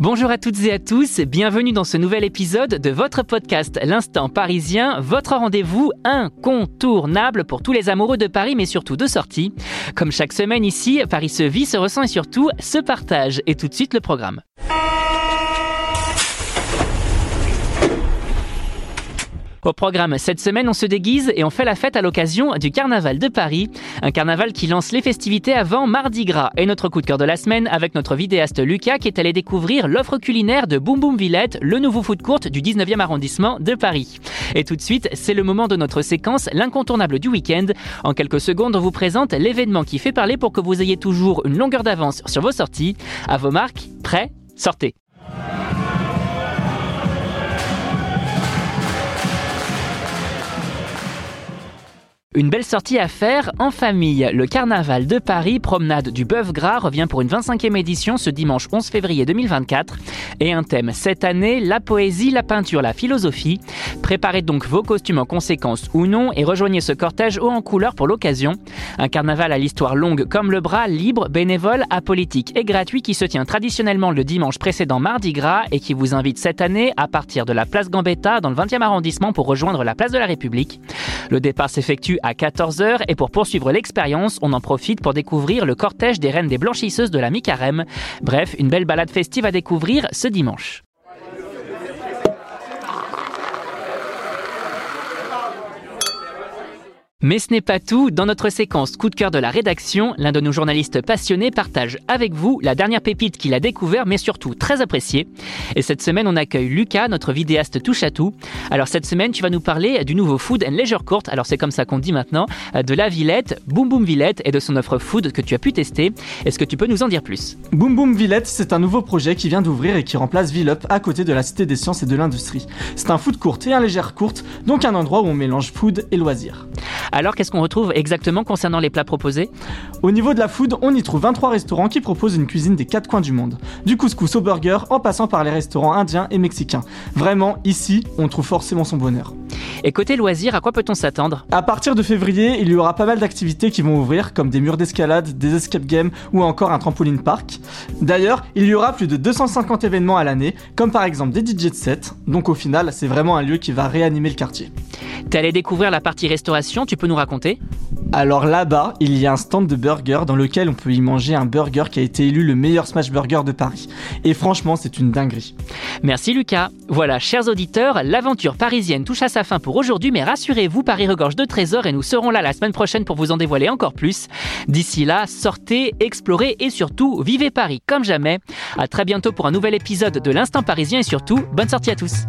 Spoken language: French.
Bonjour à toutes et à tous, bienvenue dans ce nouvel épisode de votre podcast L'Instant Parisien, votre rendez-vous incontournable pour tous les amoureux de Paris mais surtout de sortie. Comme chaque semaine ici, Paris se vit, se ressent et surtout se partage. Et tout de suite le programme. Au programme cette semaine, on se déguise et on fait la fête à l'occasion du Carnaval de Paris. Un carnaval qui lance les festivités avant Mardi Gras. Et notre coup de cœur de la semaine avec notre vidéaste Lucas qui est allé découvrir l'offre culinaire de Boum Boum Villette, le nouveau food court du 19e arrondissement de Paris. Et tout de suite, c'est le moment de notre séquence, l'incontournable du week-end. En quelques secondes, on vous présente l'événement qui fait parler pour que vous ayez toujours une longueur d'avance sur vos sorties. À vos marques, prêts, sortez. Une belle sortie à faire en famille. Le carnaval de Paris, promenade du bœuf gras, revient pour une 25e édition ce dimanche 11 février 2024. Et un thème cette année, la poésie, la peinture, la philosophie. Préparez donc vos costumes en conséquence ou non et rejoignez ce cortège haut en couleur pour l'occasion. Un carnaval à l'histoire longue comme le bras, libre, bénévole, apolitique et gratuit qui se tient traditionnellement le dimanche précédent Mardi Gras et qui vous invite cette année à partir de la place Gambetta dans le 20e arrondissement pour rejoindre la place de la République. Le départ s'effectue à 14h et pour poursuivre l'expérience, on en profite pour découvrir le cortège des reines des blanchisseuses de la mi-carême. Bref, une belle balade festive à découvrir ce dimanche. Mais ce n'est pas tout. Dans notre séquence coup de cœur de la rédaction, l'un de nos journalistes passionnés partage avec vous la dernière pépite qu'il a découvert, mais surtout très appréciée. Et cette semaine, on accueille Lucas, notre vidéaste touche à tout. Alors cette semaine, tu vas nous parler du nouveau Food and Leisure Court, alors c'est comme ça qu'on dit maintenant, de la Villette, Boom Boom Villette et de son offre food que tu as pu tester. Est-ce que tu peux nous en dire plus? Boom Boom Villette, c'est un nouveau projet qui vient d'ouvrir et qui remplace Villup à côté de la Cité des Sciences et de l'Industrie. C'est un food court et un légère courte, donc un endroit où on mélange food et loisirs. Alors, qu'est-ce qu'on retrouve exactement concernant les plats proposés? Au niveau de la food, on y trouve 23 restaurants qui proposent une cuisine des quatre coins du monde. Du couscous au burger, en passant par les restaurants indiens et mexicains. Vraiment, ici, on trouve forcément son bonheur. Et côté loisirs, à quoi peut-on s'attendre? À partir de février, il y aura pas mal d'activités qui vont ouvrir, comme des murs d'escalade, des escape games ou encore un trampoline park. D'ailleurs, il y aura plus de 250 événements à l'année, comme par exemple des DJ sets. Donc au final, c'est vraiment un lieu qui va réanimer le quartier. T'es allé découvrir la partie restauration, tu peux nous raconter Alors là-bas, il y a un stand de burger dans lequel on peut y manger un burger qui a été élu le meilleur smash burger de Paris. Et franchement, c'est une dinguerie. Merci Lucas. Voilà, chers auditeurs, l'aventure parisienne touche à sa fin pour aujourd'hui, mais rassurez-vous, Paris regorge de trésors et nous serons là la semaine prochaine pour vous en dévoiler encore plus. D'ici là, sortez, explorez et surtout, vivez Paris comme jamais. À très bientôt pour un nouvel épisode de l'Instant Parisien et surtout, bonne sortie à tous.